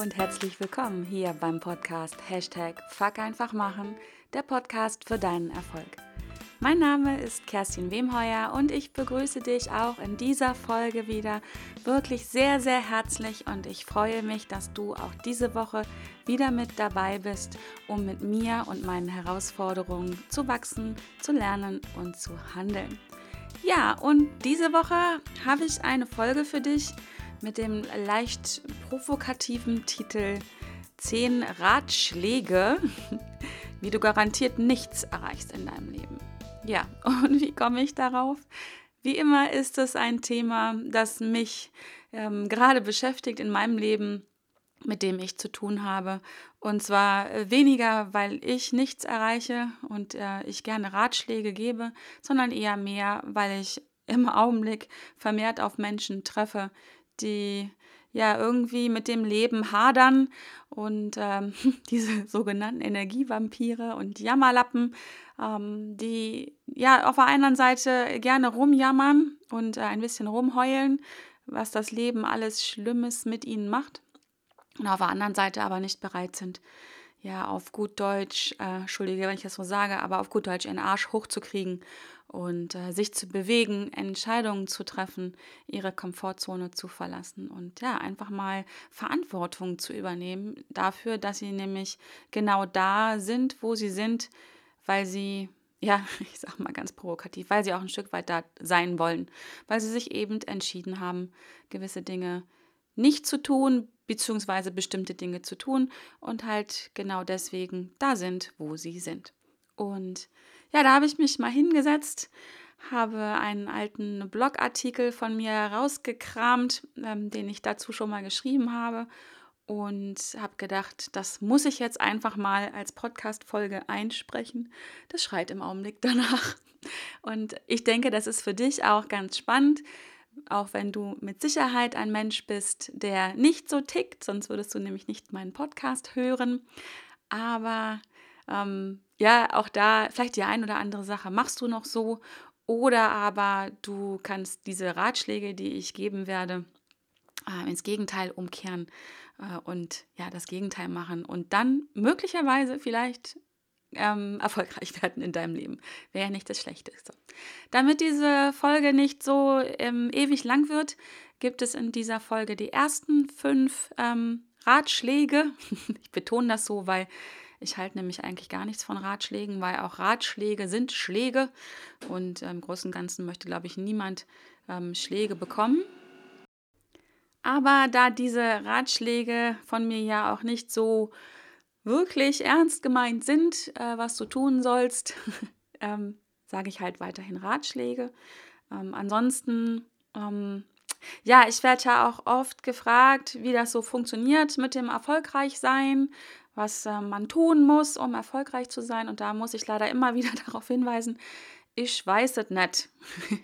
Und herzlich willkommen hier beim Podcast Hashtag Fuck einfach machen, der Podcast für deinen Erfolg. Mein Name ist Kerstin Wemheuer und ich begrüße dich auch in dieser Folge wieder wirklich sehr, sehr herzlich und ich freue mich, dass du auch diese Woche wieder mit dabei bist, um mit mir und meinen Herausforderungen zu wachsen, zu lernen und zu handeln. Ja, und diese Woche habe ich eine Folge für dich mit dem leicht provokativen Titel 10 Ratschläge, wie du garantiert nichts erreichst in deinem Leben. Ja, und wie komme ich darauf? Wie immer ist es ein Thema, das mich ähm, gerade beschäftigt in meinem Leben, mit dem ich zu tun habe. Und zwar äh, weniger, weil ich nichts erreiche und äh, ich gerne Ratschläge gebe, sondern eher mehr, weil ich im Augenblick vermehrt auf Menschen treffe, die ja irgendwie mit dem Leben hadern und ähm, diese sogenannten Energievampire und Jammerlappen, ähm, die ja auf der einen Seite gerne rumjammern und äh, ein bisschen rumheulen, was das Leben alles Schlimmes mit ihnen macht und auf der anderen Seite aber nicht bereit sind, ja, auf gut Deutsch, äh, Entschuldige, wenn ich das so sage, aber auf gut Deutsch einen Arsch hochzukriegen und äh, sich zu bewegen, Entscheidungen zu treffen, ihre Komfortzone zu verlassen und ja, einfach mal Verantwortung zu übernehmen dafür, dass sie nämlich genau da sind, wo sie sind, weil sie ja, ich sag mal ganz provokativ, weil sie auch ein Stück weit da sein wollen, weil sie sich eben entschieden haben, gewisse Dinge nicht zu tun, beziehungsweise bestimmte Dinge zu tun und halt genau deswegen da sind, wo sie sind. Und ja, da habe ich mich mal hingesetzt, habe einen alten Blogartikel von mir rausgekramt, ähm, den ich dazu schon mal geschrieben habe und habe gedacht, das muss ich jetzt einfach mal als Podcast-Folge einsprechen. Das schreit im Augenblick danach. Und ich denke, das ist für dich auch ganz spannend, auch wenn du mit Sicherheit ein Mensch bist, der nicht so tickt, sonst würdest du nämlich nicht meinen Podcast hören. Aber ähm, ja, auch da vielleicht die ein oder andere Sache machst du noch so oder aber du kannst diese Ratschläge, die ich geben werde, äh, ins Gegenteil umkehren äh, und ja, das Gegenteil machen und dann möglicherweise vielleicht ähm, erfolgreich werden in deinem Leben. Wäre ja nicht das Schlechteste. Damit diese Folge nicht so ähm, ewig lang wird, gibt es in dieser Folge die ersten fünf ähm, Ratschläge. ich betone das so, weil ich halte nämlich eigentlich gar nichts von Ratschlägen, weil auch Ratschläge sind Schläge und im Großen und Ganzen möchte, glaube ich, niemand ähm, Schläge bekommen. Aber da diese Ratschläge von mir ja auch nicht so wirklich ernst gemeint sind, äh, was du tun sollst, ähm, sage ich halt weiterhin Ratschläge. Ähm, ansonsten, ähm, ja, ich werde ja auch oft gefragt, wie das so funktioniert mit dem Erfolgreichsein, was äh, man tun muss, um erfolgreich zu sein. Und da muss ich leider immer wieder darauf hinweisen, ich weiß es nicht.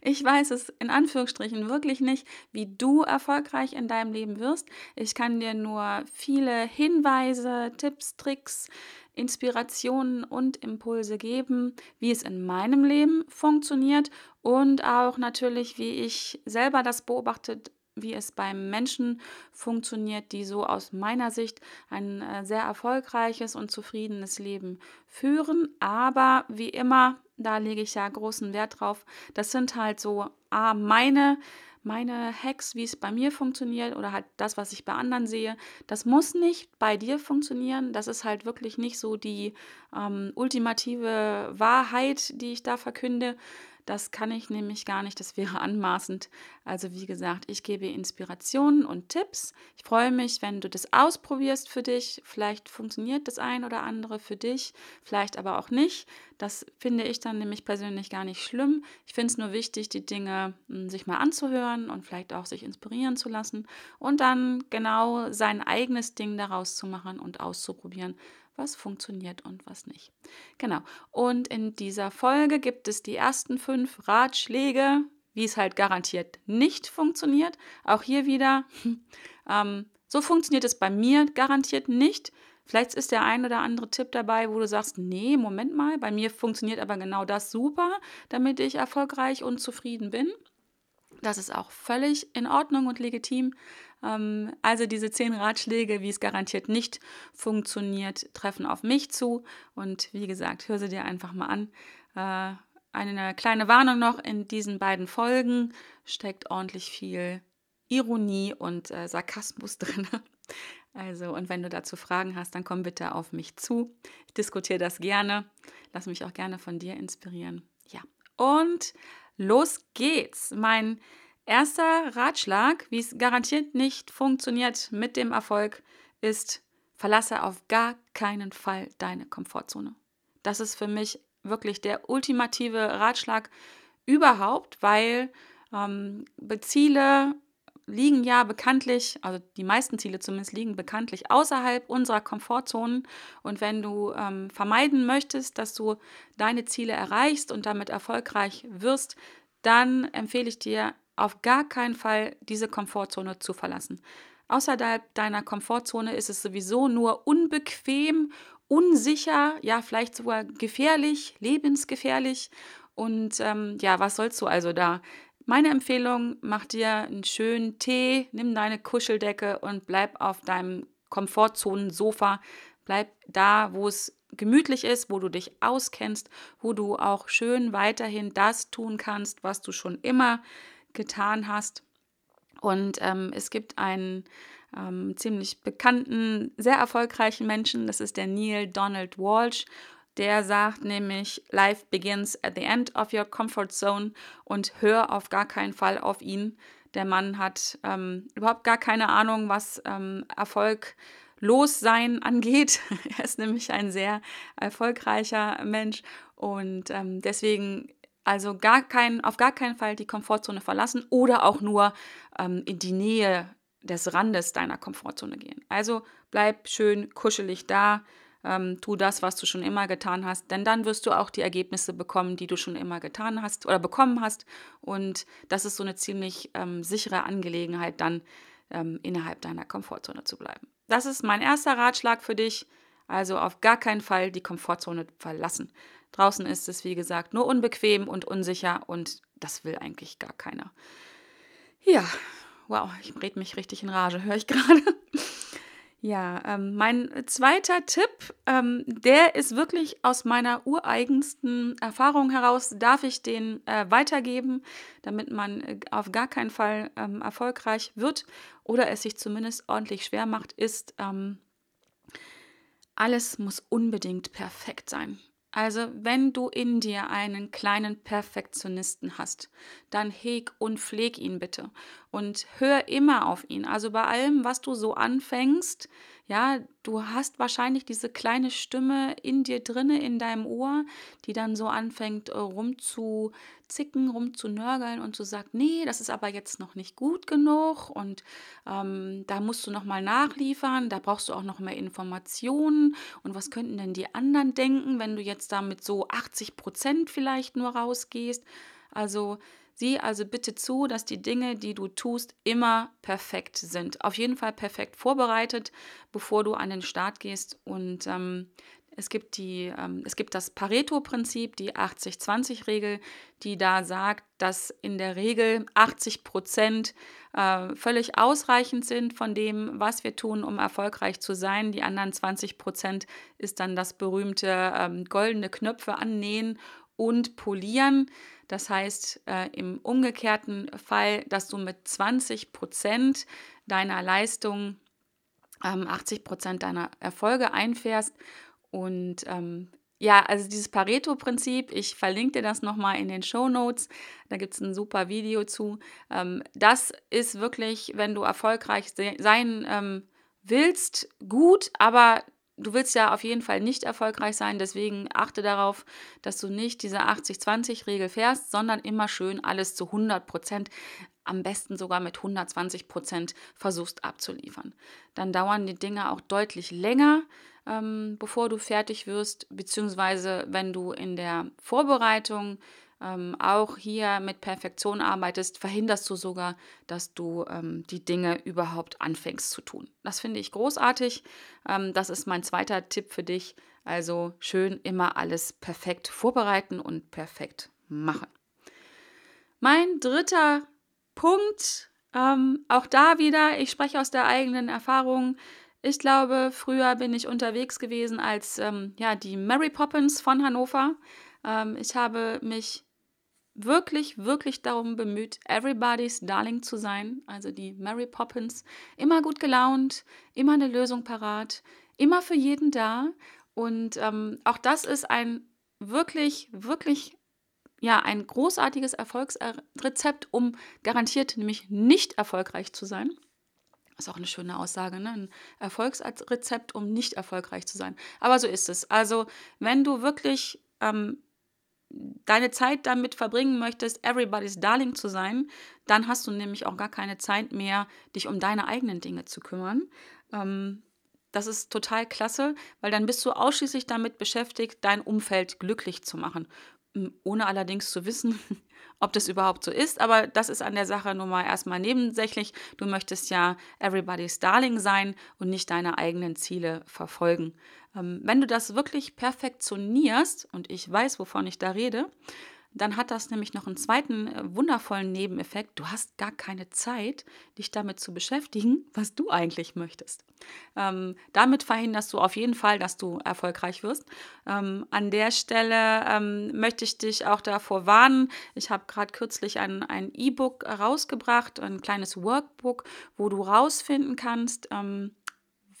Ich weiß es in Anführungsstrichen wirklich nicht, wie du erfolgreich in deinem Leben wirst. Ich kann dir nur viele Hinweise, Tipps, Tricks, Inspirationen und Impulse geben, wie es in meinem Leben funktioniert und auch natürlich, wie ich selber das beobachtet wie es beim Menschen funktioniert, die so aus meiner Sicht ein äh, sehr erfolgreiches und zufriedenes Leben führen. Aber wie immer, da lege ich ja großen Wert drauf, das sind halt so ah, meine meine Hacks, wie es bei mir funktioniert oder halt das, was ich bei anderen sehe, das muss nicht bei dir funktionieren. Das ist halt wirklich nicht so die ähm, ultimative Wahrheit, die ich da verkünde, das kann ich nämlich gar nicht, das wäre anmaßend. Also wie gesagt, ich gebe Inspirationen und Tipps. Ich freue mich, wenn du das ausprobierst für dich. Vielleicht funktioniert das ein oder andere für dich, vielleicht aber auch nicht. Das finde ich dann nämlich persönlich gar nicht schlimm. Ich finde es nur wichtig, die Dinge hm, sich mal anzuhören und vielleicht auch sich inspirieren zu lassen und dann genau sein eigenes Ding daraus zu machen und auszuprobieren was funktioniert und was nicht. Genau. Und in dieser Folge gibt es die ersten fünf Ratschläge, wie es halt garantiert nicht funktioniert. Auch hier wieder, ähm, so funktioniert es bei mir garantiert nicht. Vielleicht ist der ein oder andere Tipp dabei, wo du sagst, nee, Moment mal, bei mir funktioniert aber genau das super, damit ich erfolgreich und zufrieden bin. Das ist auch völlig in Ordnung und legitim. Ähm, also diese zehn Ratschläge, wie es garantiert nicht funktioniert, treffen auf mich zu. Und wie gesagt, hör sie dir einfach mal an. Äh, eine kleine Warnung noch, in diesen beiden Folgen steckt ordentlich viel Ironie und äh, Sarkasmus drin. Also, und wenn du dazu Fragen hast, dann komm bitte auf mich zu. Ich diskutiere das gerne. Lass mich auch gerne von dir inspirieren. Ja. Und los geht's. Mein erster Ratschlag, wie es garantiert nicht funktioniert mit dem Erfolg, ist, verlasse auf gar keinen Fall deine Komfortzone. Das ist für mich wirklich der ultimative Ratschlag überhaupt, weil ähm, Ziele liegen ja bekanntlich, also die meisten Ziele zumindest liegen bekanntlich außerhalb unserer Komfortzonen. Und wenn du ähm, vermeiden möchtest, dass du deine Ziele erreichst und damit erfolgreich wirst, dann empfehle ich dir auf gar keinen Fall diese Komfortzone zu verlassen. Außerhalb deiner Komfortzone ist es sowieso nur unbequem, unsicher, ja vielleicht sogar gefährlich, lebensgefährlich. Und ähm, ja, was sollst du also da? Meine Empfehlung, mach dir einen schönen Tee, nimm deine Kuscheldecke und bleib auf deinem Komfortzonen-Sofa. Bleib da, wo es gemütlich ist, wo du dich auskennst, wo du auch schön weiterhin das tun kannst, was du schon immer getan hast. Und ähm, es gibt einen ähm, ziemlich bekannten, sehr erfolgreichen Menschen, das ist der Neil Donald Walsh. Der sagt nämlich, Life begins at the end of your comfort zone und hör auf gar keinen Fall auf ihn. Der Mann hat ähm, überhaupt gar keine Ahnung, was ähm, Erfolg sein angeht. er ist nämlich ein sehr erfolgreicher Mensch und ähm, deswegen also gar kein, auf gar keinen Fall die Komfortzone verlassen oder auch nur ähm, in die Nähe des Randes deiner Komfortzone gehen. Also bleib schön kuschelig da, ähm, tu das, was du schon immer getan hast, denn dann wirst du auch die Ergebnisse bekommen, die du schon immer getan hast oder bekommen hast. Und das ist so eine ziemlich ähm, sichere Angelegenheit, dann ähm, innerhalb deiner Komfortzone zu bleiben. Das ist mein erster Ratschlag für dich. Also auf gar keinen Fall die Komfortzone verlassen. Draußen ist es, wie gesagt, nur unbequem und unsicher und das will eigentlich gar keiner. Ja, wow, ich rede mich richtig in Rage, höre ich gerade. Ja, ähm, mein zweiter Tipp, ähm, der ist wirklich aus meiner ureigensten Erfahrung heraus, darf ich den äh, weitergeben, damit man äh, auf gar keinen Fall ähm, erfolgreich wird oder es sich zumindest ordentlich schwer macht, ist, ähm, alles muss unbedingt perfekt sein. Also wenn du in dir einen kleinen Perfektionisten hast, dann heg und pfleg ihn bitte und hör immer auf ihn. Also bei allem, was du so anfängst, ja, du hast wahrscheinlich diese kleine Stimme in dir drinne, in deinem Ohr, die dann so anfängt äh, rumzuzicken, rumzunörgeln und so sagt, nee, das ist aber jetzt noch nicht gut genug und ähm, da musst du noch mal nachliefern, da brauchst du auch noch mehr Informationen und was könnten denn die anderen denken, wenn du jetzt damit so 80 Prozent vielleicht nur rausgehst? Also Sieh also bitte zu, dass die Dinge, die du tust, immer perfekt sind. Auf jeden Fall perfekt vorbereitet, bevor du an den Start gehst. Und ähm, es gibt, die, ähm, es gibt das Pareto-Prinzip, die 80-20-Regel, die da sagt, dass in der Regel 80 Prozent äh, völlig ausreichend sind von dem, was wir tun, um erfolgreich zu sein. Die anderen 20 Prozent ist dann das berühmte ähm, goldene Knöpfe annähen und polieren. Das heißt äh, im umgekehrten Fall, dass du mit 20 Prozent deiner Leistung ähm, 80 Prozent deiner Erfolge einfährst. Und ähm, ja, also dieses Pareto-Prinzip, ich verlinke dir das nochmal in den Show Notes. Da gibt es ein super Video zu. Ähm, das ist wirklich, wenn du erfolgreich sein ähm, willst, gut, aber du willst ja auf jeden Fall nicht erfolgreich sein, deswegen achte darauf, dass du nicht diese 80-20-Regel fährst, sondern immer schön alles zu 100 Prozent, am besten sogar mit 120 Prozent versuchst abzuliefern. Dann dauern die Dinge auch deutlich länger, ähm, bevor du fertig wirst, beziehungsweise wenn du in der Vorbereitung ähm, auch hier mit Perfektion arbeitest, verhinderst du sogar, dass du ähm, die Dinge überhaupt anfängst zu tun. Das finde ich großartig. Ähm, das ist mein zweiter Tipp für dich. Also schön immer alles perfekt vorbereiten und perfekt machen. Mein dritter Punkt Ähm, auch da wieder, ich spreche aus der eigenen Erfahrung. Ich glaube, früher bin ich unterwegs gewesen als ähm, ja, die Mary Poppins von Hannover. Ähm, ich habe mich wirklich, wirklich darum bemüht, everybody's Darling zu sein, also die Mary Poppins, immer gut gelaunt, immer eine Lösung parat, immer für jeden da. Und ähm, auch das ist ein wirklich, wirklich, ja, ein großartiges Erfolgsrezept, um garantiert nämlich nicht erfolgreich zu sein. Ist auch eine schöne Aussage, ne? Ein Erfolgsrezept, um nicht erfolgreich zu sein. Aber so ist es. Also, wenn du wirklich ähm, deine Zeit damit verbringen möchtest, everybody's Darling zu sein, dann hast du nämlich auch gar keine Zeit mehr, dich um deine eigenen Dinge zu kümmern. Ähm, das ist total klasse, weil dann bist du ausschließlich damit beschäftigt, dein Umfeld glücklich zu machen, ohne allerdings zu wissen, ob das überhaupt so ist. Aber das ist an der Sache nun mal erstmal nebensächlich. Du möchtest ja everybody's Darling sein und nicht deine eigenen Ziele verfolgen. Ähm, wenn du das wirklich perfektionierst, und ich weiß, wovon ich da rede, dann hat das nämlich noch einen zweiten äh, wundervollen Nebeneffekt. Du hast gar keine Zeit, dich damit zu beschäftigen, was du eigentlich möchtest. Ähm, damit verhinderst du auf jeden Fall, dass du erfolgreich wirst. Ähm, an der Stelle ähm, möchte ich dich auch davor warnen. Ich habe gerade kürzlich ein E-Book rausgebracht, ein kleines Workbook, wo du rausfinden kannst, ähm,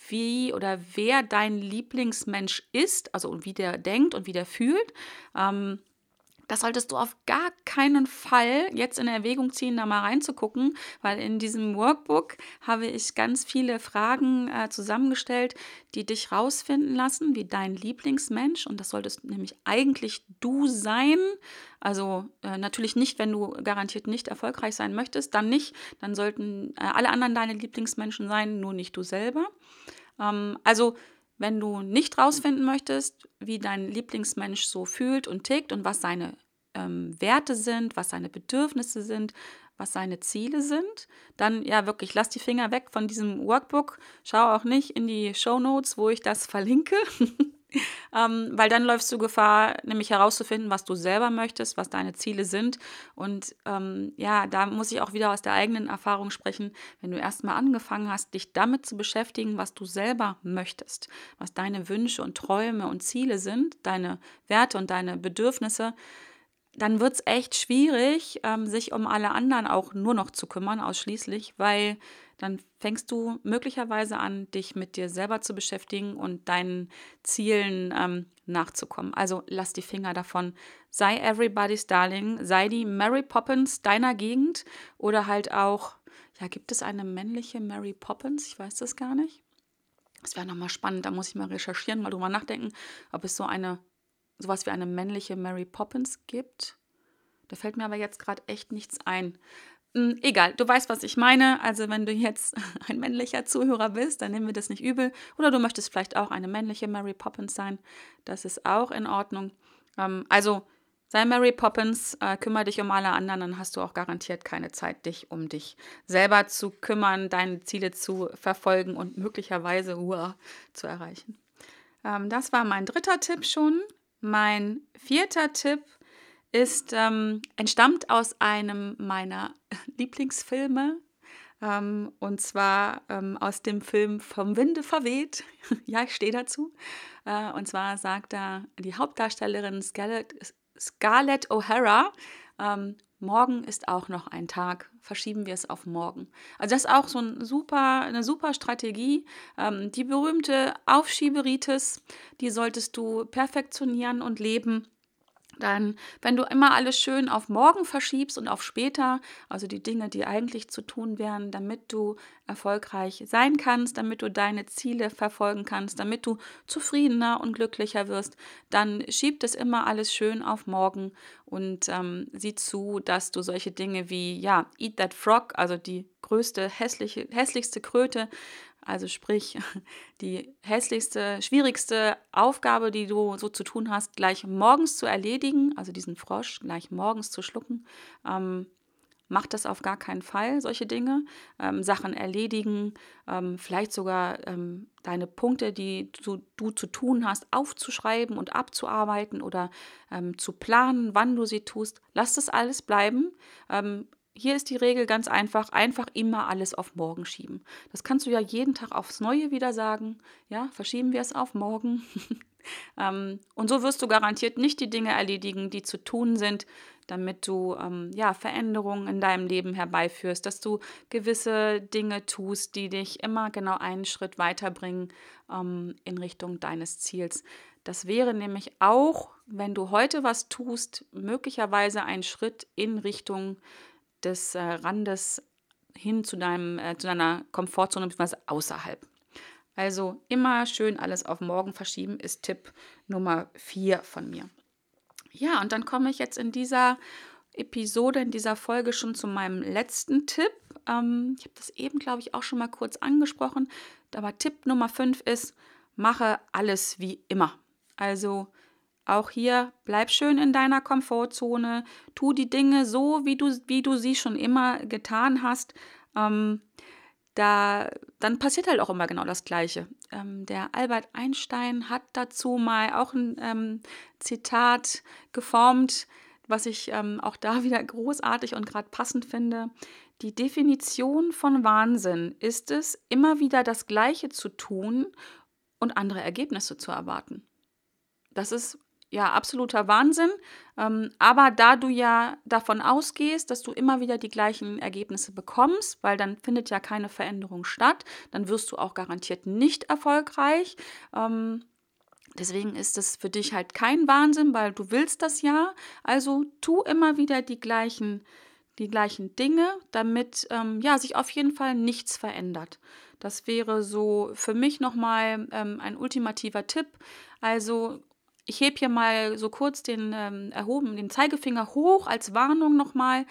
wie oder wer dein Lieblingsmensch ist, also wie der denkt und wie der fühlt. Ähm, das solltest du auf gar keinen Fall jetzt in Erwägung ziehen, da mal reinzugucken, weil in diesem Workbook habe ich ganz viele Fragen äh, zusammengestellt, die dich rausfinden lassen, wie dein Lieblingsmensch. Und das solltest nämlich eigentlich du sein. Also äh, natürlich nicht, wenn du garantiert nicht erfolgreich sein möchtest, dann nicht. Dann sollten äh, alle anderen deine Lieblingsmenschen sein, nur nicht du selber. Ähm, also wenn du nicht rausfinden möchtest, wie dein Lieblingsmensch so fühlt und tickt und was seine ähm, Werte sind, was seine Bedürfnisse sind, was seine Ziele sind, dann ja wirklich lass die Finger weg von diesem Workbook. Schau auch nicht in die Show Notes, wo ich das verlinke. ähm, weil dann läufst du Gefahr, nämlich herauszufinden, was du selber möchtest, was deine Ziele sind. Und ähm, ja, da muss ich auch wieder aus der eigenen Erfahrung sprechen, wenn du erstmal angefangen hast, dich damit zu beschäftigen, was du selber möchtest, was deine Wünsche und Träume und Ziele sind, deine Werte und deine Bedürfnisse, dann wird es echt schwierig, ähm, sich um alle anderen auch nur noch zu kümmern, ausschließlich, weil dann fängst du möglicherweise an, dich mit dir selber zu beschäftigen und deinen Zielen ähm, nachzukommen. Also lass die Finger davon. Sei everybody's darling, sei die Mary Poppins deiner Gegend oder halt auch, ja, gibt es eine männliche Mary Poppins? Ich weiß das gar nicht. Das wäre nochmal spannend, da muss ich mal recherchieren, mal drüber nachdenken, ob es so eine, sowas wie eine männliche Mary Poppins gibt. Da fällt mir aber jetzt gerade echt nichts ein. Hm, egal, du weißt, was ich meine. Also wenn du jetzt ein männlicher Zuhörer bist, dann nehmen wir das nicht übel. Oder du möchtest vielleicht auch eine männliche Mary Poppins sein. Das ist auch in Ordnung. Ähm, also sei Mary Poppins, äh, kümmere dich um alle anderen, dann hast du auch garantiert keine Zeit, dich um dich selber zu kümmern, deine Ziele zu verfolgen und möglicherweise uh, zu erreichen. Ähm, das war mein dritter Tipp schon. Mein vierter Tipp ist, ähm, entstammt aus einem meiner Lieblingsfilme. Ähm, und zwar ähm, aus dem Film Vom Winde verweht. ja, ich stehe dazu. Äh, und zwar sagt da die Hauptdarstellerin Scarlett, Scarlett O'Hara, ähm, morgen ist auch noch ein Tag, verschieben wir es auf morgen. Also das ist auch so ein super, eine super Strategie. Ähm, die berühmte Aufschieberitis, die solltest du perfektionieren und leben dann, wenn du immer alles schön auf morgen verschiebst und auf später, also die Dinge, die eigentlich zu tun wären, damit du erfolgreich sein kannst, damit du deine Ziele verfolgen kannst, damit du zufriedener und glücklicher wirst, dann schieb es immer alles schön auf morgen und ähm, sieh zu, dass du solche Dinge wie, ja, Eat That Frog, also die größte, hässliche, hässlichste Kröte, also sprich, die hässlichste, schwierigste Aufgabe, die du so zu tun hast, gleich morgens zu erledigen, also diesen Frosch gleich morgens zu schlucken. Ähm, mach das auf gar keinen Fall, solche Dinge. Ähm, Sachen erledigen, ähm, vielleicht sogar ähm, deine Punkte, die du, du, zu tun hast, aufzuschreiben und abzuarbeiten oder ähm, zu planen, wann du sie tust. Lass das alles bleiben. Hier ist die Regel ganz einfach, einfach immer alles auf morgen schieben. Das kannst du ja jeden Tag aufs Neue wieder sagen. Ja, verschieben wir es auf morgen. ähm, und so wirst du garantiert nicht die Dinge erledigen, die zu tun sind, damit du ähm, ja, Veränderungen in deinem Leben herbeiführst, dass du gewisse Dinge tust, die dich immer genau einen Schritt weiterbringen ähm, in Richtung deines Ziels. Das wäre nämlich auch, wenn du heute was tust, möglicherweise ein Schritt in Richtung des äh, Randes hin zu, deinem, äh, zu deiner Komfortzone bzw. außerhalb. Also immer schön alles auf morgen verschieben ist Tipp Nummer 4 von mir. Ja, und dann komme ich jetzt in dieser Episode, in dieser Folge schon zu meinem letzten Tipp. Ähm, ich habe das eben, glaube ich, auch schon mal kurz angesprochen. Aber Tipp Nummer 5 ist, mache alles wie immer. Also auch hier bleib schön in deiner Komfortzone, tu die Dinge so, wie du, wie du sie schon immer getan hast. Ähm, da, dann passiert halt auch immer genau das Gleiche. Ähm, der Albert Einstein hat dazu mal auch ein ähm, Zitat geformt, was ich ähm, auch da wieder großartig und gerade passend finde. Die Definition von Wahnsinn ist es, immer wieder das Gleiche zu tun und andere Ergebnisse zu erwarten. Das ist ja absoluter Wahnsinn. Ähm, aber da du ja davon ausgehst, dass du immer wieder die gleichen Ergebnisse bekommst, weil dann findet ja keine Veränderung statt, dann wirst du auch garantiert nicht erfolgreich. Ähm, Deswegen ist es für dich halt kein Wahnsinn, weil du willst das ja. Also tu immer wieder die gleichen, die gleichen Dinge, damit ähm, ja, sich auf jeden Fall nichts verändert. Das wäre so für mich nochmal ähm, ein ultimativer Tipp. Also ich hebe hier mal so kurz den ähm, erhoben, den Zeigefinger hoch als Warnung nochmal,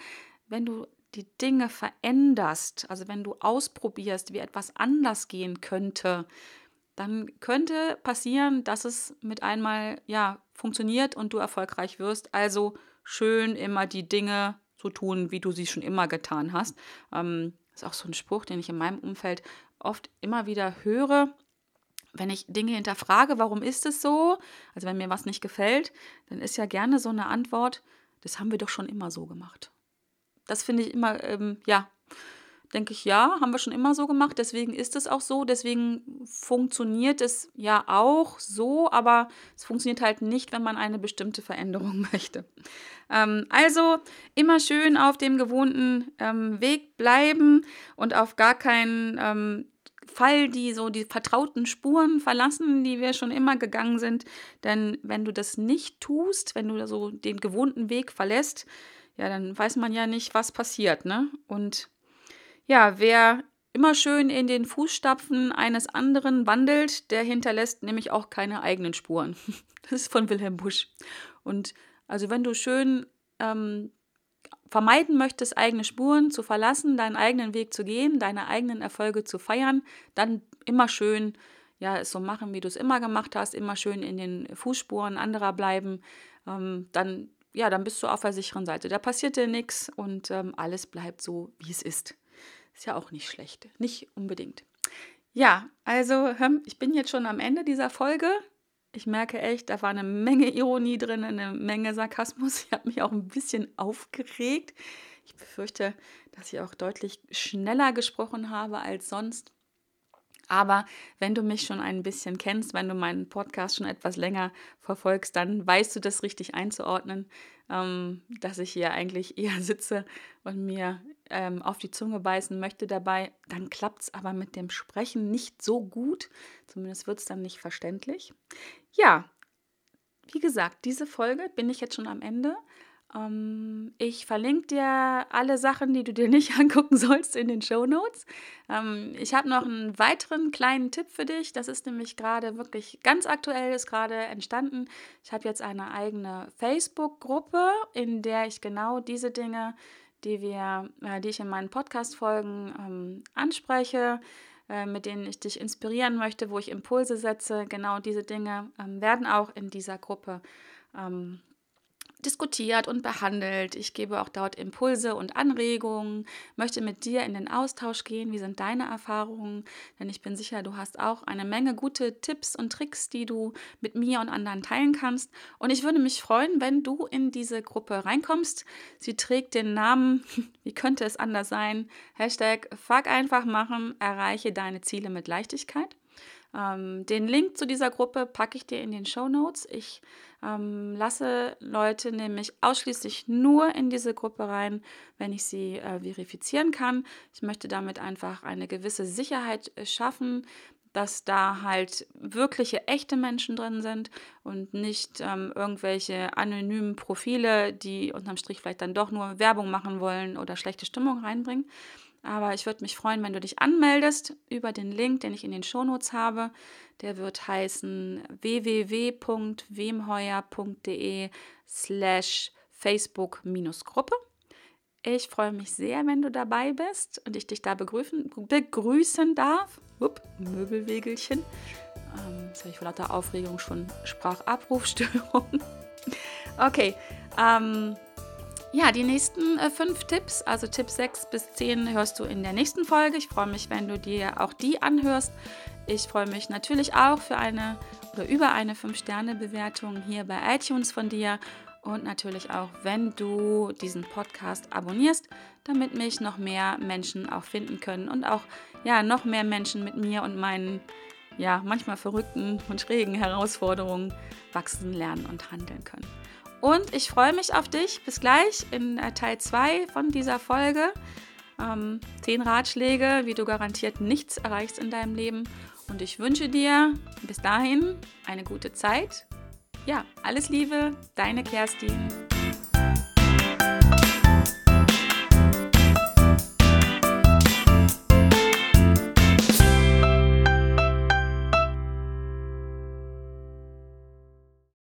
wenn du die Dinge veränderst, also wenn du ausprobierst, wie etwas anders gehen könnte, dann könnte passieren, dass es mit einmal ja funktioniert und du erfolgreich wirst. Also schön immer die Dinge so tun, wie du sie schon immer getan hast. Ähm, ist auch so ein Spruch, den ich in meinem Umfeld oft immer wieder höre wenn ich Dinge hinterfrage, warum ist es so? Also wenn mir was nicht gefällt, dann ist ja gerne so eine Antwort, das haben wir doch schon immer so gemacht. Das finde ich immer, ähm, ja, denke ich, ja, haben wir schon immer so gemacht, deswegen ist es auch so, deswegen funktioniert es ja auch so, aber es funktioniert halt nicht, wenn man eine bestimmte Veränderung möchte. Ähm, also immer schön auf dem gewohnten ähm, Weg bleiben und auf gar keinen ähm, Fall die so die vertrauten Spuren verlassen, die wir schon immer gegangen sind. Denn wenn du das nicht tust, wenn du so den gewohnten Weg verlässt, ja, dann weiß man ja nicht, was passiert, ne? Und ja, wer immer schön in den Fußstapfen eines anderen wandelt, der hinterlässt nämlich auch keine eigenen Spuren. Das ist von Wilhelm Busch. Und also wenn du schön ähm, vermeiden möchtest, eigene Spuren zu verlassen, deinen eigenen Weg zu gehen, deine eigenen Erfolge zu feiern, dann immer schön ja, es so machen, wie du es immer gemacht hast, immer schön in den Fußspuren anderer bleiben, ähm, dann, ja, dann bist du auf der sicheren Seite. Da passiert dir nichts und ähm, alles bleibt so, wie es ist. Ist ja auch nicht schlecht, nicht unbedingt. Ja, also ich bin jetzt schon am Ende dieser Folge. Ich merke echt, da war eine Menge Ironie drin, eine Menge Sarkasmus. Ich habe mich auch ein bisschen aufgeregt. Ich befürchte, dass ich auch deutlich schneller gesprochen habe als sonst. Aber wenn du mich schon ein bisschen kennst, wenn du meinen Podcast schon etwas länger verfolgst, dann weißt du das richtig einzuordnen, ähm, dass ich hier eigentlich eher sitze und mir ähm, auf die Zunge beißen möchte dabei. Dann klappt es aber mit dem Sprechen nicht so gut. Zumindest wird es dann nicht verständlich. Ja, wie gesagt, diese Folge bin ich jetzt schon am Ende. Ähm, ich verlinke dir alle Sachen, die du dir nicht angucken sollst, in den Show Notes. Ähm, ich habe noch einen weiteren kleinen Tipp für dich. Das ist nämlich gerade wirklich ganz aktuell, ist gerade entstanden. Ich habe jetzt eine eigene Facebook-Gruppe, in der ich genau diese Dinge, die wir, äh, die ich in meinen Podcast-Folgen ähm, anspreche, äh, mit denen ich dich inspirieren möchte, wo ich Impulse setze, genau diese Dinge ähm, werden auch in dieser Gruppe ähm, diskutiert und behandelt. Ich gebe auch dort Impulse und Anregungen, möchte mit dir in den Austausch gehen. Wie sind deine Erfahrungen? Denn ich bin sicher, du hast auch eine Menge gute Tipps und Tricks, die du mit mir und anderen teilen kannst. Und ich würde mich freuen, wenn du in diese Gruppe reinkommst. Sie trägt den Namen, wie könnte es anders sein? Hashtag Fuck einfach machen, erreiche deine Ziele mit Leichtigkeit. Ähm, den Link zu dieser Gruppe packe ich dir in den Show Notes. Ich ähm, lasse Leute nämlich ausschließlich nur in diese Gruppe rein, wenn ich sie äh, verifizieren kann. Ich möchte damit einfach eine gewisse Sicherheit äh, schaffen, dass da halt wirkliche, echte Menschen drin sind und nicht ähm, irgendwelche anonymen Profile, die unterm Strich vielleicht dann doch nur Werbung machen wollen oder schlechte Stimmung reinbringen. Aber ich würde mich freuen, wenn du dich anmeldest über den Link, den ich in den Shownotes habe. Der wird heißen www.wemheuer.de slash Facebook-Gruppe. Ich freue mich sehr, wenn du dabei bist und ich dich da begrüßen, begrüßen darf. Upp, Möbelwegelchen. Ähm, jetzt habe ich vor lauter Aufregung schon Sprachabrufstörung. okay, ähm, ja, die nächsten äh, fünf Tipps, also Tipp 6 bis 10, hörst du in der nächsten Folge. Ich freue mich, wenn du dir auch die anhörst. Ich freue mich natürlich auch für eine oder über eine 5-Sterne-Bewertung hier bei iTunes von dir und natürlich auch, wenn du diesen Podcast abonnierst, damit mich noch mehr Menschen auch finden können und auch ja, noch mehr Menschen mit mir und meinen ja, manchmal verrückten und schrägen Herausforderungen wachsen, lernen und handeln können. Und ich freue mich auf dich. Bis gleich in Teil 2 von dieser Folge. Ähm, zehn Ratschläge, wie du garantiert nichts erreichst in deinem Leben. Und ich wünsche dir bis dahin eine gute Zeit. Ja, alles Liebe, deine Kerstin.